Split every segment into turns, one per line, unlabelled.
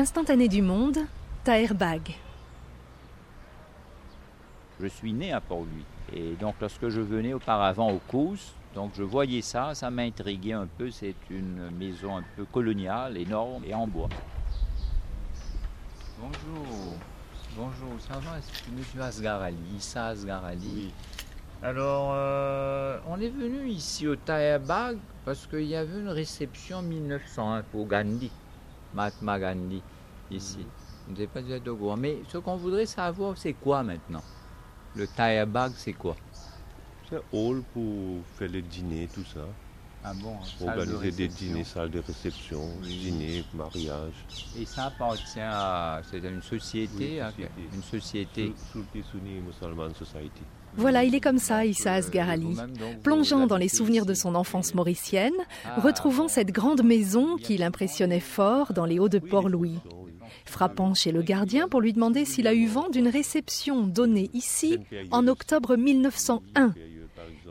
Instantané du monde, Taerbag.
Je suis né à Port-Louis. Et donc, lorsque je venais auparavant au Cous, donc je voyais ça, ça m'intriguait un peu. C'est une maison un peu coloniale, énorme et en bois. Bonjour. Bonjour, ça va C'est M. Asgarali, Issa Asgarali. Alors, euh, on est venu ici au Taerbag parce qu'il y avait une réception en 1901 pour Gandhi, Mahatma Gandhi, ici. Vous n'avez pas dû être au courant. Mais ce qu'on voudrait savoir, c'est quoi maintenant? Le Taerbag, c'est quoi?
C'est un hall pour faire les dîners, tout ça.
Ah bon
Organiser des dîners, salles de réception, dîners, mariages.
Et ça appartient à c'est une société,
Oui,
hein, une société.
Sulti Sunni Musulman Society.
Voilà, il est comme ça, Issa Asghar-Ali. Plongeant dans les souvenirs de son enfance mauricienne, retrouvant cette grande maison qui l'impressionnait fort dans les hauts de
Oui,
Port-Louis. Frappant chez le gardien pour lui demander s'il a eu vent d'une réception donnée ici en octobre 1901.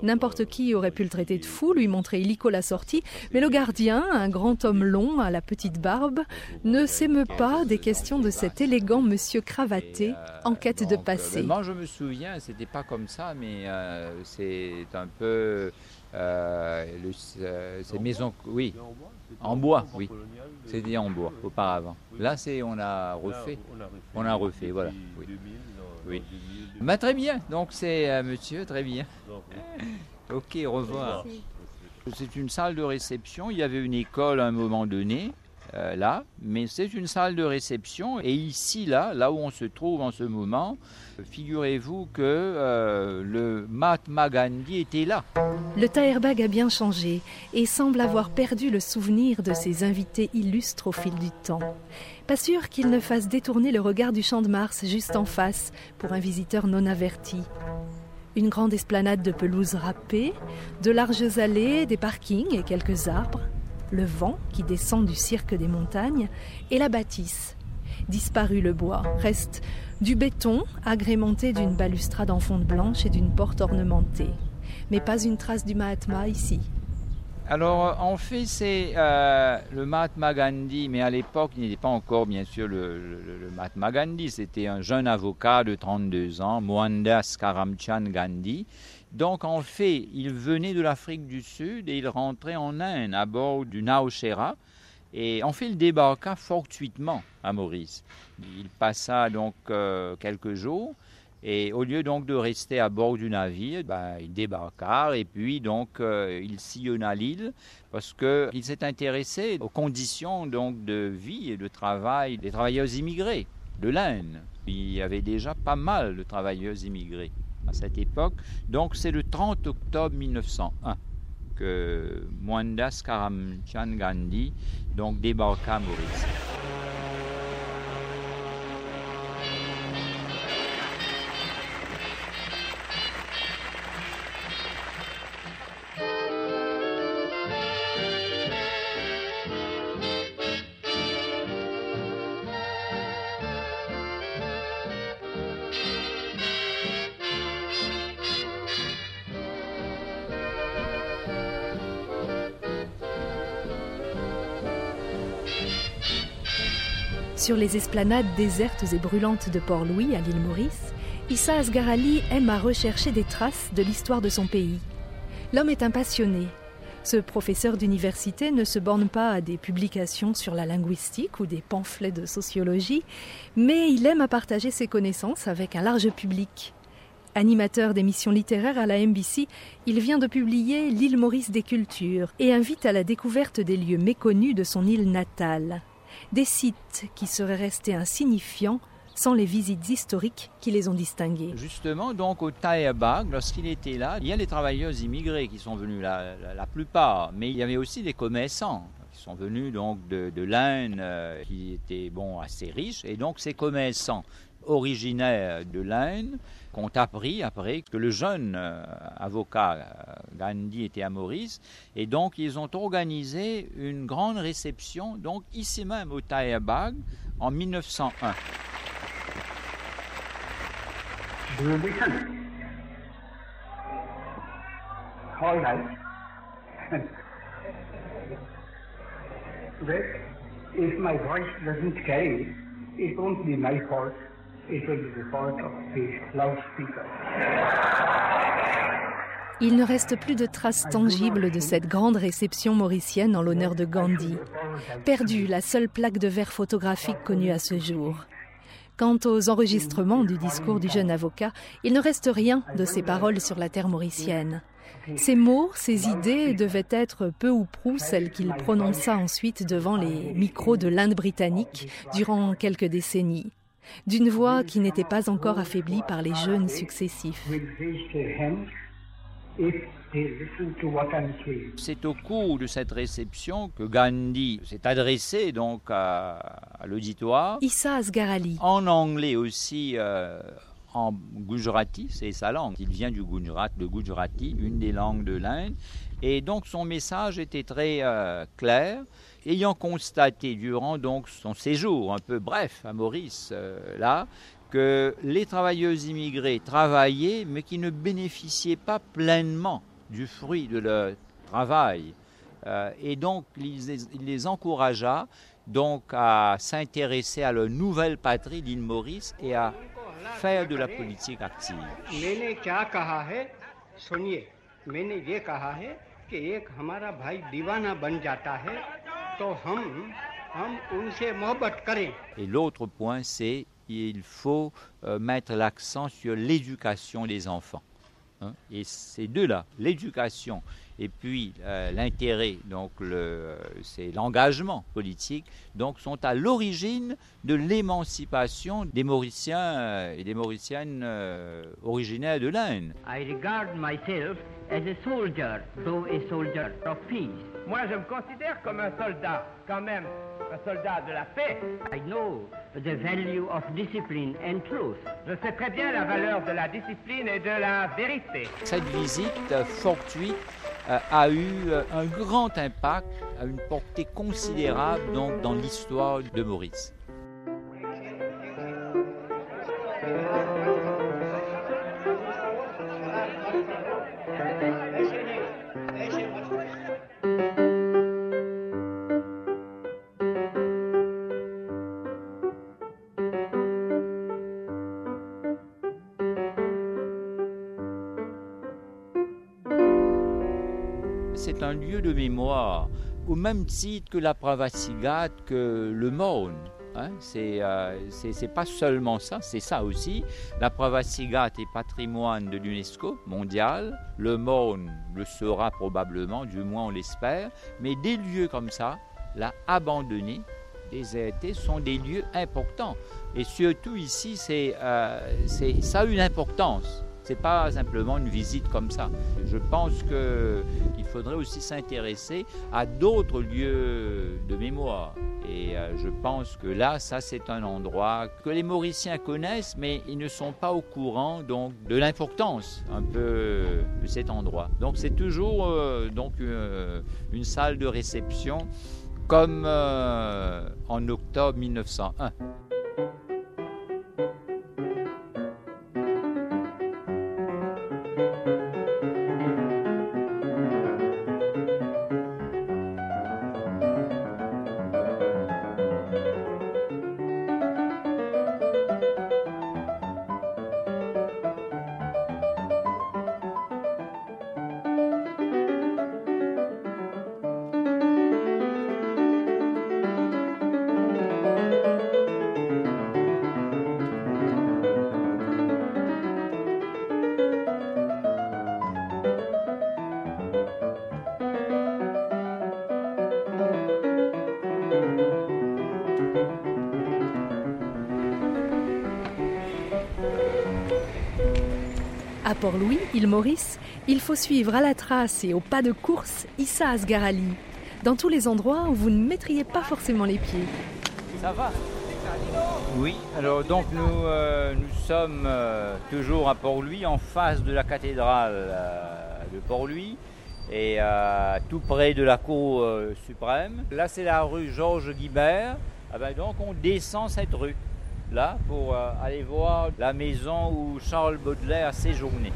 N'importe qui aurait pu le traiter de fou, lui montrer illico la sortie, mais le gardien, un grand homme long à la petite barbe, ne s'émeut pas des questions de cet élégant monsieur cravaté
euh,
en quête de passé.
moi, je me souviens, c'était pas comme ça, mais euh, c'est un peu. euh, le- euh, ces
En
maisons. Oui,
en bois,
oui. c'était en bois auparavant. Là, c'est on a refait.
on a refait.
Voilà, oui.
2000, non,
Oui.
Non, 2000,
Bah, très bien, donc c'est euh, monsieur, très bien. Ok. Au revoir. C'est une salle de réception. Il y avait une école à un moment donné, euh, là, mais c'est une salle de réception. Et ici, là, là où on se trouve en ce moment, figurez-vous que euh, le Mahatma Gandhi était là.
Le Taerbag a bien changé et semble avoir perdu le souvenir de ses invités illustres au fil du temps. Pas sûr qu'il ne fasse détourner le regard du champ de Mars juste en face pour un visiteur non averti. Une grande esplanade de pelouse râpée, de larges allées, des parkings et quelques arbres, le vent qui descend du cirque des montagnes et la bâtisse. Disparu le bois, reste du béton agrémenté d'une balustrade en fonte blanche et d'une porte ornementée mais pas une trace du Mahatma ici.
Alors, en fait, c'est euh, le Mahatma Gandhi, mais à l'époque, il n'était pas encore, bien sûr, le, le- le Mahatma Gandhi. C'était un jeune avocat de 32 ans, Mohandas Karamchand Gandhi. Donc, en fait, il venait de l'Afrique du Sud et il rentrait en Inde à bord du Naushera. Et en fait, il débarqua fortuitement à Maurice. Il passa donc euh, quelques jours. Et au lieu donc de rester à bord du navire, ben, il débarqua et puis donc euh, il sillonna l'île parce qu'il s'est intéressé aux conditions donc de vie et de travail des travailleurs immigrés de l'Inde. Il y avait déjà pas mal de travailleurs immigrés à cette époque. Donc c'est le 30 octobre 1901 que Mohandas Karamchand Gandhi donc débarqua à Maurice.
Sur les esplanades désertes et brûlantes de Port-Louis à l'île Maurice, Issa Asghar-Ali aime à rechercher des traces de l'histoire de son pays. L'homme est un passionné. Ce professeur d'université ne se borne pas à des publications sur la linguistique ou des pamphlets de sociologie, mais il aime à partager ses connaissances avec un large public. Animateur d'émissions littéraires à la MBC, il vient de publier L'île Maurice des cultures et invite à la découverte des lieux méconnus de son île natale. Des sites qui seraient restés insignifiants sans les visites historiques qui les ont distingués.
Justement, donc au Taerbag, lorsqu'il était là, il y a les travailleurs immigrés qui sont venus, la- la plupart, mais il y avait aussi des commerçants qui sont venus donc de, de l'Inde, euh, qui étaient bon assez riches, et donc ces commerçants originaires de l'Inde ont appris après que le jeune euh, avocat euh, Gandhi était à Maurice, et donc ils ont organisé une grande réception, donc ici même au Taerbag, en 1901.
Đưa với thân Thôi hãy Đấy If my voice doesn't carry, it won't be my fault.
Il ne reste plus de traces tangibles de cette grande réception mauricienne en l'honneur de Gandhi. Perdue la seule plaque de verre photographique connue à ce jour. Quant aux enregistrements du discours du jeune avocat, il ne reste rien de ses paroles sur la terre mauricienne. Ses mots, ses idées devaient être peu ou prou celles qu'il prononça ensuite devant les micros de l'Inde britannique durant quelques décennies, d'une voix qui n'était pas encore affaiblie par les jeûnes successifs.
C'est au cours de cette réception que Gandhi s'est adressé donc à, à l'auditoire.
Issa Asgarali.
En anglais aussi. Euh, en Gujarati, c'est sa langue. Il vient du Gujarat, de Gujarati, une des langues de l'Inde. Et donc son message était très euh, clair. Ayant constaté durant donc son séjour un peu bref à Maurice, euh, là, que les travailleuses immigrées travaillaient, mais qui ne bénéficiaient pas pleinement du fruit de leur travail. Euh, et donc, il les, encouragea donc à s'intéresser à leur nouvelle patrie, l'île Maurice, et à faire de la politique active. Et l'autre point, c'est qu'il faut euh, mettre l'accent sur l'éducation des enfants. Hein. Et ces deux-là, l'éducation et puis euh, l'intérêt, donc le, euh, c'est l'engagement politique, donc sont à l'origine de l'émancipation des Mauriciens euh, et des Mauriciennes euh, originaires de l'Inde.
I regard myself as a soldier, though a soldier of peace.
Moi, je me considère comme un soldat, quand même, un soldat de la paix.
I know the value of discipline and truth.
Je sais très bien la valeur de la discipline et de la vérité.
Cette visite fortuite euh, a eu euh, un grand impact, a une portée considérable donc, dans l'histoire de Maurice. Un lieu de mémoire, au même titre que la Pravasigat, que le Maune. Hein, c'est euh, pas seulement ça, c'est ça aussi. La Pravasigat est patrimoine de l'UNESCO mondial. Le Maune le sera probablement, du moins on l'espère. Mais des lieux comme ça, là, abandonnés, désertés, sont des lieux importants. Et surtout ici, euh, ça a une importance. C'est pas simplement une visite comme ça. Je pense que il faudrait aussi s'intéresser à d'autres lieux de mémoire. Et euh, je pense que là, ça c'est un endroit que les Mauriciens connaissent, mais ils ne sont pas au courant donc de l'importance un peu de cet endroit. Donc c'est toujours euh, donc euh, une salle de réception comme en octobre 1901.
À Port-Louis, île Maurice, il faut suivre à la trace et au pas de course Issa Asgarali, dans tous les endroits où vous ne mettriez pas forcément les pieds.
Ça va? Oui, alors donc nous, euh, sommes euh, toujours à Port-Louis, en face de la cathédrale euh, de Port-Louis et tout près de la cour suprême. Là, c'est la rue Georges Guibert. Ah ben, donc, on descend cette rue là pour euh, aller voir la maison où Charles Baudelaire a séjourné.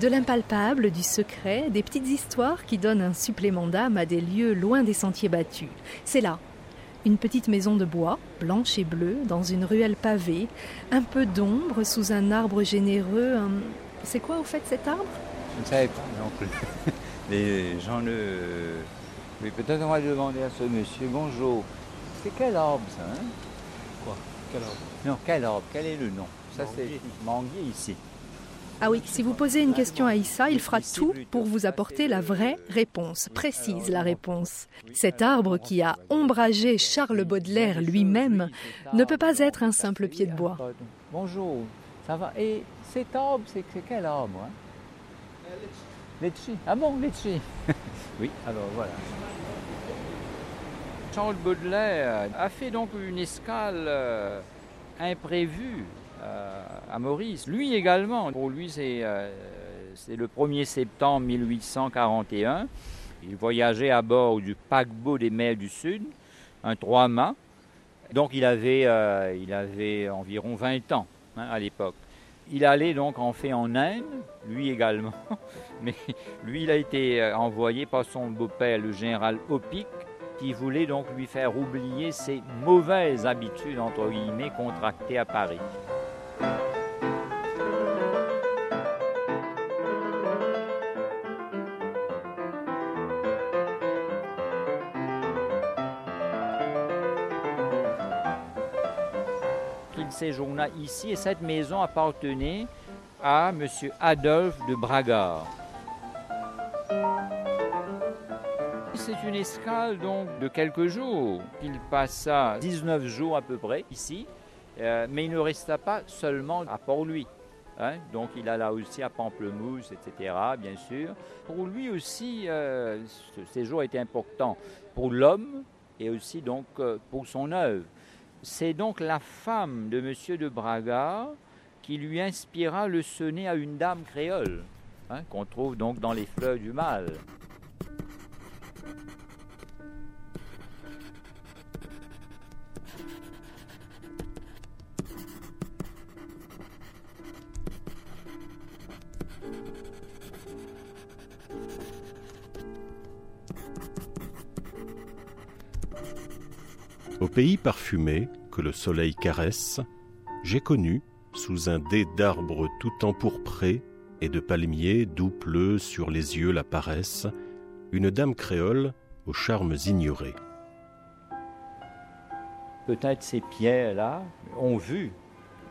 De l'impalpable, du secret, des petites histoires qui donnent un supplément d'âme à des lieux loin des sentiers battus. C'est là. Une petite maison de bois, blanche et bleue, dans une ruelle pavée, un peu d'ombre sous un arbre généreux. un- C'est quoi au fait cet arbre?
Je ne savais pas non plus. Les gens ne. Oui, peut-être on va demander à ce monsieur. Bonjour. C'est quel arbre ça hein?
Quoi Quel arbre
Non, quel arbre? Quel est le nom? Ça c'est manguier ici.
Ah oui, si vous posez une question à Issa, il fera tout pour vous apporter la vraie réponse, précise la réponse. Cet arbre qui a ombragé Charles Baudelaire lui-même ne peut pas être un simple pied de bois.
Bonjour, ça va? Et cet arbre, c'est c'est quel arbre hein? Litchi. Ah bon, litchi. oui, alors voilà. Charles Baudelaire a fait donc une escale euh, imprévue euh, à Maurice. Lui également. Pour lui, c'est euh, le 1er septembre 1841. Il voyageait à bord du paquebot des mers du Sud, un trois-mâts. Donc il avait, environ 20 ans hein, à l'époque. Il allait donc en fait en Inde, lui également, mais lui il a été envoyé par son beau-père, le général Opic, qui voulait donc lui faire oublier ses mauvaises habitudes, entre guillemets, contractées à Paris. Il séjourna ici et cette maison appartenait à M. Adolphe de Bragard. C'est une escale donc de quelques jours. Il passa 19 jours à peu près ici, euh, mais il ne resta pas seulement à Port-Louis. hein. Donc il alla aussi à Pamplemousse, etc., bien sûr. Pour lui aussi, euh, ce séjour était important pour l'homme et aussi donc euh, pour son œuvre. C'est donc la femme de M. de Braga qui lui inspira le sonnet à une dame créole, hein, qu'on trouve donc dans les fleurs du mal.
Au pays parfumé que le soleil caresse, j'ai connu, sous un dais d'arbres tout empourprés et de palmiers d'où pleut sur les yeux la paresse, une dame créole aux charmes ignorés.
Peut-être ces pierres-là ont vu,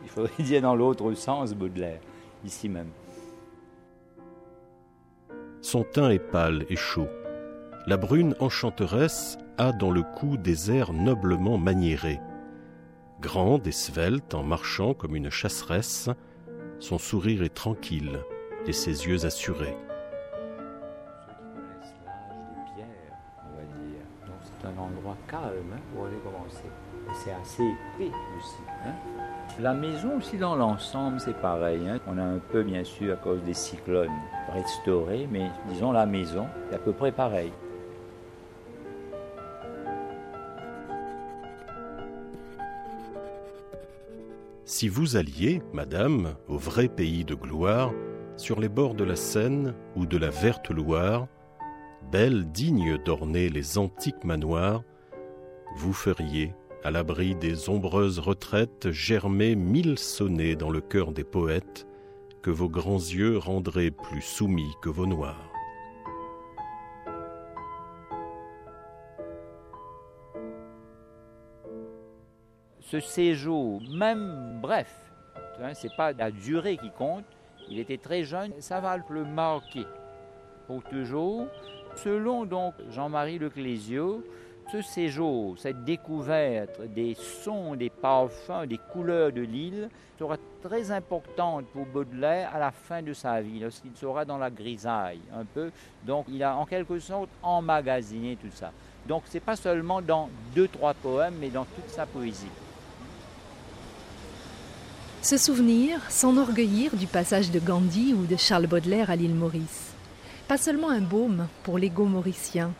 il faudrait dire dans l'autre sens, Baudelaire, ici même.
Son teint est pâle et chaud. La brune enchanteresse a dans le cou des airs noblement maniérés. Grande et svelte en marchant comme une chasseresse, son sourire est tranquille et ses yeux assurés.
C'est un endroit calme hein, pour aller commencer. C'est assez épais aussi. hein. La maison aussi dans l'ensemble, c'est pareil. hein. On a un peu, bien sûr, à cause des cyclones, restauré, mais disons la maison, c'est à peu près pareil.
Si vous alliez, madame, au vrai pays de gloire, sur les bords de la Seine ou de la verte Loire, belle digne d'orner les antiques manoirs, vous feriez, à l'abri des ombreuses retraites, germer mille sonnets dans le cœur des poètes, que vos grands yeux rendraient plus soumis que vos noirs.
Ce séjour, même bref, hein, c'est pas la durée qui compte, il était très jeune, ça va le marquer pour toujours. Selon donc Jean-Marie Leclésio, ce séjour, cette découverte des sons, des parfums, des couleurs de l'île sera très importante pour Baudelaire à la fin de sa vie, lorsqu'il sera dans la grisaille un peu. Donc il a en quelque sorte emmagasiné tout ça. Donc c'est pas seulement dans deux, trois poèmes, mais dans toute sa poésie.
Se souvenir, s'enorgueillir du passage de Gandhi ou de Charles Baudelaire à l'île Maurice. Pas seulement un baume pour l'ego mauricien.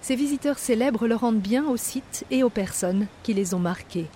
Ces visiteurs célèbres le rendent bien au site et aux personnes qui les ont marqués.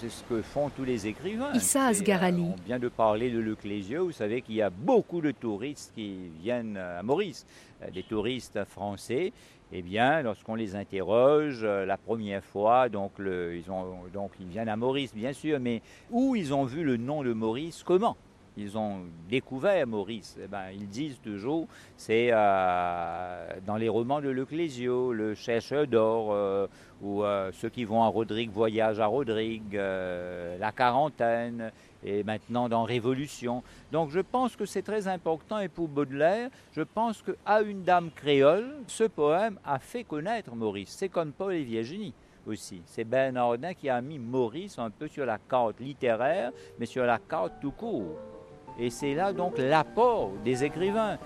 C'est ce que font tous les écrivains.
Issa Asgarali.
On vient de parler de Leclésio. Vous savez qu'il y a beaucoup de touristes qui viennent à Maurice. Des touristes français. Eh bien, lorsqu'on les interroge la première fois, donc, ils viennent à Maurice, bien sûr, mais où ils ont vu le nom de Maurice, comment ils ont découvert Maurice? Eh ben, ils disent toujours, c'est euh, dans les romans de Leclésio, le chercheur d'or, euh, ou euh, ceux qui vont à Rodrigue voyagent à Rodrigue, la quarantaine, et maintenant dans Révolution. Donc je pense que c'est très important, et pour Baudelaire, je pense qu'à une dame créole, ce poème a fait connaître Maurice. C'est comme Paul et Virginie aussi. C'est Bernardin qui a mis Maurice un peu sur la carte littéraire, mais sur la carte tout court. Et c'est là donc l'apport des écrivains.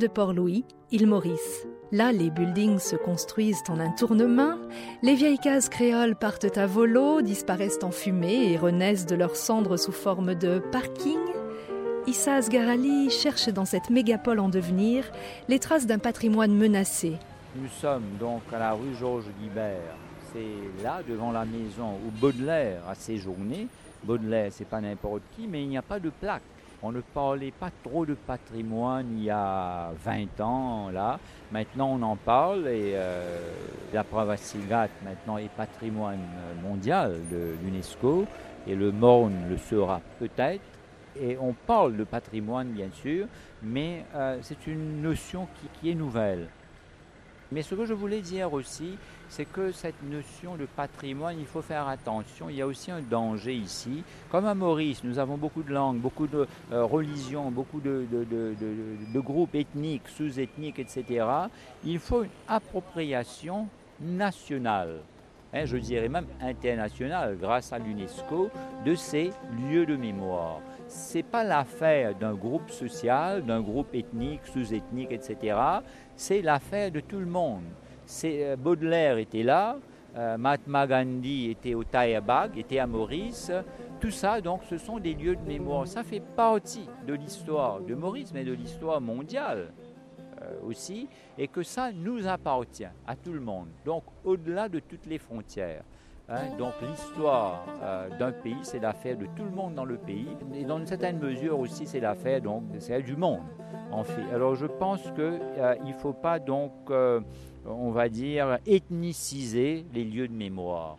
De Port-Louis, île Maurice. Là, les buildings se construisent en un tournement, les vieilles cases créoles partent à volo, disparaissent en fumée et renaissent de leurs cendres sous forme de parking. Issa Asgarali cherche dans cette mégapole en devenir les traces d'un patrimoine menacé.
Nous sommes donc à la rue Georges Guibert. C'est là, devant la maison où Baudelaire a séjourné. Baudelaire, c'est pas n'importe qui, mais il n'y a pas de plaque. On ne parlait pas trop de patrimoine il y a 20 ans, là. Maintenant, on en parle et euh, la maintenant, est patrimoine mondial de l'UNESCO et le Morne le sera peut-être. Et on parle de patrimoine, bien sûr, mais euh, c'est une notion qui est nouvelle. Mais ce que je voulais dire aussi, c'est que cette notion de patrimoine, il faut faire attention. Il y a aussi un danger ici. Comme à Maurice, nous avons beaucoup de langues, beaucoup de euh, religions, beaucoup de, groupes ethniques, sous-ethniques, etc. Il faut une appropriation nationale. Hein, je dirais même internationale, grâce à l'UNESCO, de ces lieux de mémoire. Ce n'est pas l'affaire d'un groupe social, d'un groupe ethnique, sous-ethnique, etc c'est l'affaire de tout le monde. Euh, Baudelaire était là, euh, Mahatma Gandhi était au Tayabag, était à Maurice. Tout ça, donc, ce sont des lieux de mémoire. Ça fait partie de l'histoire de Maurice, mais de l'histoire mondiale euh, aussi, et que ça nous appartient à tout le monde. Donc, au-delà de toutes les frontières. Hein. donc l'histoire d'un pays, c'est l'affaire de tout le monde dans le pays, et dans une certaine mesure aussi, c'est l'affaire donc du monde. Alors je pense qu'il ne faut pas donc, on va dire, ethniciser les lieux de mémoire.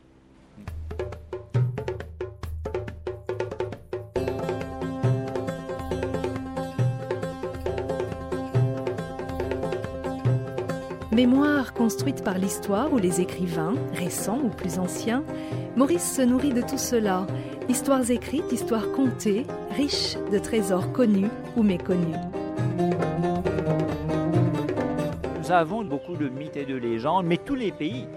Mémoire construite par l'histoire ou les écrivains, récents ou plus anciens, Maurice se nourrit de tout cela. Histoires écrites, histoires contées, riches de trésors connus ou méconnus.
Nous avons beaucoup de mythes et de légendes, mais tous les pays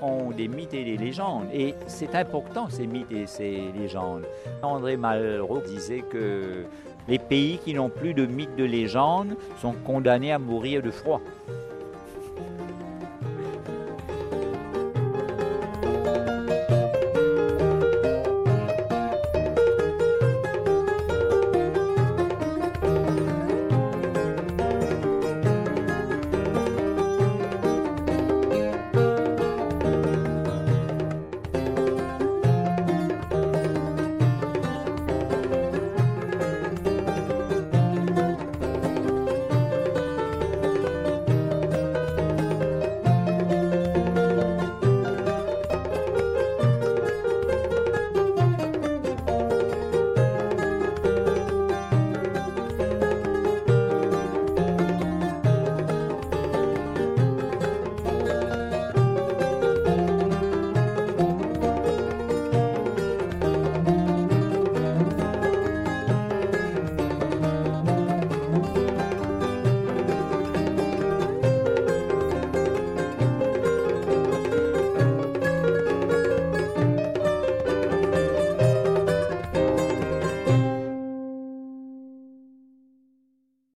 ont des mythes et des légendes. Et c'est important, ces mythes et ces légendes. André Malraux disait que les pays qui n'ont plus de mythes de légendes sont condamnés à mourir de froid.